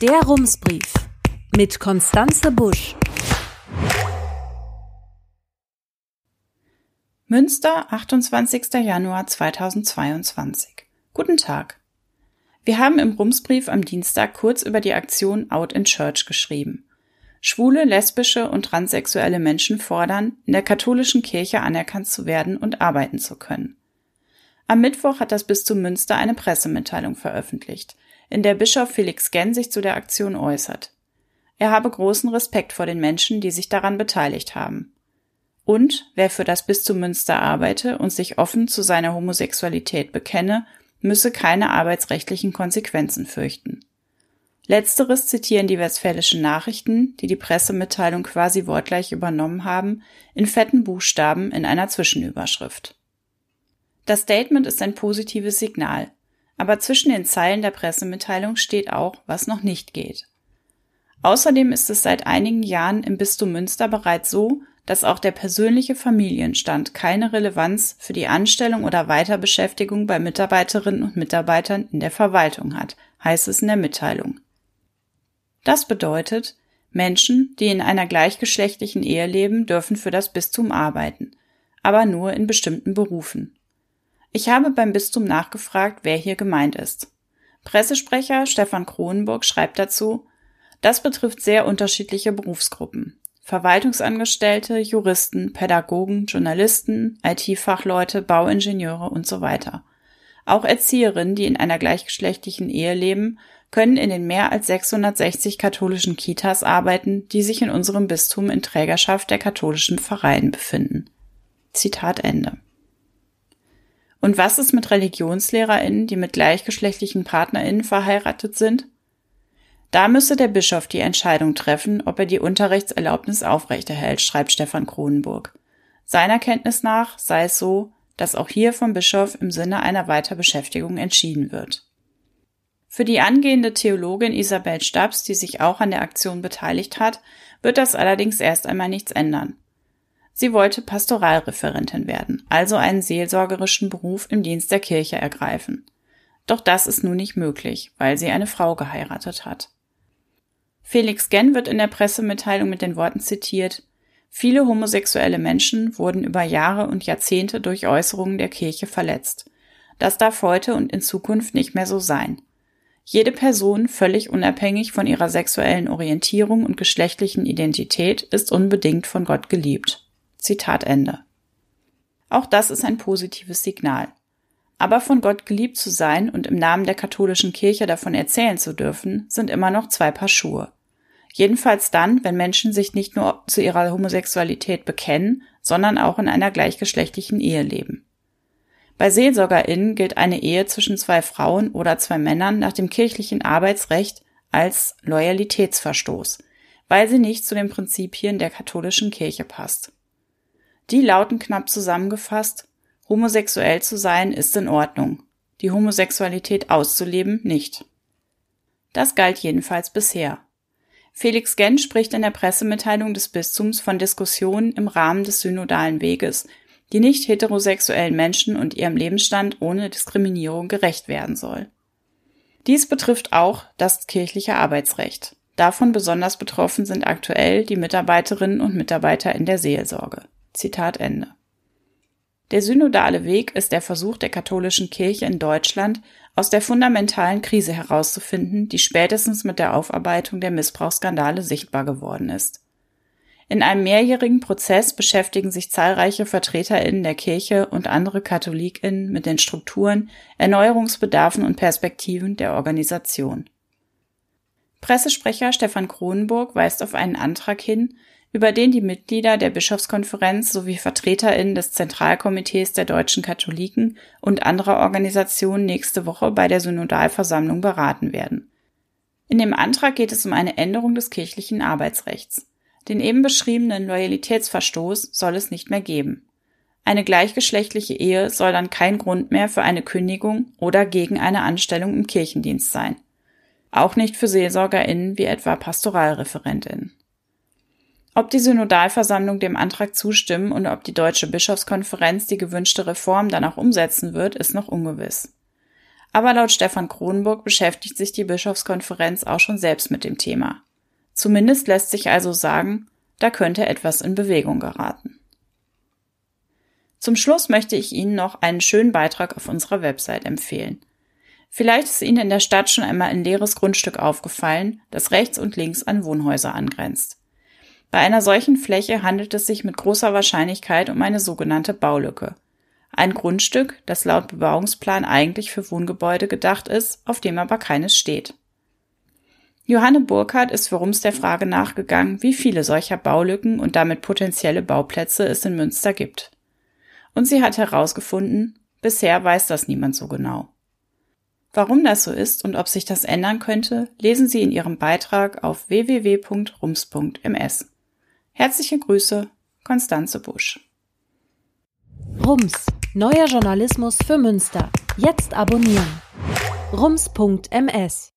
Der Rumsbrief mit Konstanze Busch. Münster, 28. Januar 2022. Guten Tag. Wir haben im Rumsbrief am Dienstag kurz über die Aktion Out in Church geschrieben. Schwule, lesbische und transsexuelle Menschen fordern, in der katholischen Kirche anerkannt zu werden und arbeiten zu können. Am Mittwoch hat das Bistum Münster eine Pressemitteilung veröffentlicht, in der Bischof Felix Genn sich zu der Aktion äußert. Er habe großen Respekt vor den Menschen, die sich daran beteiligt haben. Und wer für das Bistum Münster arbeite und sich offen zu seiner Homosexualität bekenne, müsse keine arbeitsrechtlichen Konsequenzen fürchten. Letzteres zitieren die westfälischen Nachrichten, die die Pressemitteilung quasi wortgleich übernommen haben, in fetten Buchstaben in einer Zwischenüberschrift. Das Statement ist ein positives Signal, aber zwischen den Zeilen der Pressemitteilung steht auch, was noch nicht geht. Außerdem ist es seit einigen Jahren im Bistum Münster bereits so, dass auch der persönliche Familienstand keine Relevanz für die Anstellung oder Weiterbeschäftigung bei Mitarbeiterinnen und Mitarbeitern in der Verwaltung hat, heißt es in der Mitteilung. Das bedeutet, Menschen, die in einer gleichgeschlechtlichen Ehe leben, dürfen für das Bistum arbeiten, aber nur in bestimmten Berufen. Ich habe beim Bistum nachgefragt, wer hier gemeint ist. Pressesprecher Stefan Kronenburg schreibt dazu, das betrifft sehr unterschiedliche Berufsgruppen. Verwaltungsangestellte, Juristen, Pädagogen, Journalisten, IT-Fachleute, Bauingenieure und so weiter. Auch Erzieherinnen, die in einer gleichgeschlechtlichen Ehe leben, können in den mehr als 660 katholischen Kitas arbeiten, die sich in unserem Bistum in Trägerschaft der katholischen Vereine befinden. Zitat Ende. Und was ist mit ReligionslehrerInnen, die mit gleichgeschlechtlichen PartnerInnen verheiratet sind? Da müsse der Bischof die Entscheidung treffen, ob er die Unterrichtserlaubnis aufrechterhält, schreibt Stefan Kronenburg. Seiner Kenntnis nach sei es so, dass auch hier vom Bischof im Sinne einer Weiterbeschäftigung entschieden wird. Für die angehende Theologin Isabel Stabs, die sich auch an der Aktion beteiligt hat, wird das allerdings erst einmal nichts ändern. Sie wollte Pastoralreferentin werden, also einen seelsorgerischen Beruf im Dienst der Kirche ergreifen. Doch das ist nun nicht möglich, weil sie eine Frau geheiratet hat. Felix Genn wird in der Pressemitteilung mit den Worten zitiert, Viele homosexuelle Menschen wurden über Jahre und Jahrzehnte durch Äußerungen der Kirche verletzt. Das darf heute und in Zukunft nicht mehr so sein. Jede Person, völlig unabhängig von ihrer sexuellen Orientierung und geschlechtlichen Identität, ist unbedingt von Gott geliebt. Zitat Ende. Auch das ist ein positives Signal. Aber von Gott geliebt zu sein und im Namen der katholischen Kirche davon erzählen zu dürfen, sind immer noch zwei Paar Schuhe. Jedenfalls dann, wenn Menschen sich nicht nur zu ihrer Homosexualität bekennen, sondern auch in einer gleichgeschlechtlichen Ehe leben. Bei SeelsorgerInnen gilt eine Ehe zwischen zwei Frauen oder zwei Männern nach dem kirchlichen Arbeitsrecht als Loyalitätsverstoß, weil sie nicht zu den Prinzipien der katholischen Kirche passt. Die lauten knapp zusammengefasst, homosexuell zu sein ist in Ordnung, die Homosexualität auszuleben nicht. Das galt jedenfalls bisher. Felix Genn spricht in der Pressemitteilung des Bistums von Diskussionen im Rahmen des synodalen Weges, die nicht heterosexuellen Menschen und ihrem Lebensstand ohne Diskriminierung gerecht werden soll. Dies betrifft auch das kirchliche Arbeitsrecht. Davon besonders betroffen sind aktuell die Mitarbeiterinnen und Mitarbeiter in der Seelsorge. Zitat Ende. Der synodale Weg ist der Versuch der katholischen Kirche in Deutschland, aus der fundamentalen Krise herauszufinden, die spätestens mit der Aufarbeitung der Missbrauchsskandale sichtbar geworden ist. In einem mehrjährigen Prozess beschäftigen sich zahlreiche Vertreterinnen der Kirche und andere Katholikinnen mit den Strukturen, Erneuerungsbedarfen und Perspektiven der Organisation. Pressesprecher Stefan Kronenburg weist auf einen Antrag hin, über den die Mitglieder der Bischofskonferenz sowie VertreterInnen des Zentralkomitees der deutschen Katholiken und anderer Organisationen nächste Woche bei der Synodalversammlung beraten werden. In dem Antrag geht es um eine Änderung des kirchlichen Arbeitsrechts. Den eben beschriebenen Loyalitätsverstoß soll es nicht mehr geben. Eine gleichgeschlechtliche Ehe soll dann kein Grund mehr für eine Kündigung oder gegen eine Anstellung im Kirchendienst sein. Auch nicht für SeelsorgerInnen wie etwa PastoralreferentInnen. Ob die Synodalversammlung dem Antrag zustimmen und ob die Deutsche Bischofskonferenz die gewünschte Reform dann auch umsetzen wird, ist noch ungewiss. Aber laut Stefan Kronburg beschäftigt sich die Bischofskonferenz auch schon selbst mit dem Thema. Zumindest lässt sich also sagen, da könnte etwas in Bewegung geraten. Zum Schluss möchte ich Ihnen noch einen schönen Beitrag auf unserer Website empfehlen. Vielleicht ist Ihnen in der Stadt schon einmal ein leeres Grundstück aufgefallen, das rechts und links an Wohnhäuser angrenzt. Bei einer solchen Fläche handelt es sich mit großer Wahrscheinlichkeit um eine sogenannte Baulücke. Ein Grundstück, das laut Bebauungsplan eigentlich für Wohngebäude gedacht ist, auf dem aber keines steht. Johanne Burkhardt ist für Rums der Frage nachgegangen, wie viele solcher Baulücken und damit potenzielle Bauplätze es in Münster gibt. Und sie hat herausgefunden, bisher weiß das niemand so genau. Warum das so ist und ob sich das ändern könnte, lesen Sie in Ihrem Beitrag auf www.rums.ms. Herzliche Grüße, Konstanze Busch. Rums, neuer Journalismus für Münster. Jetzt abonnieren. rums.ms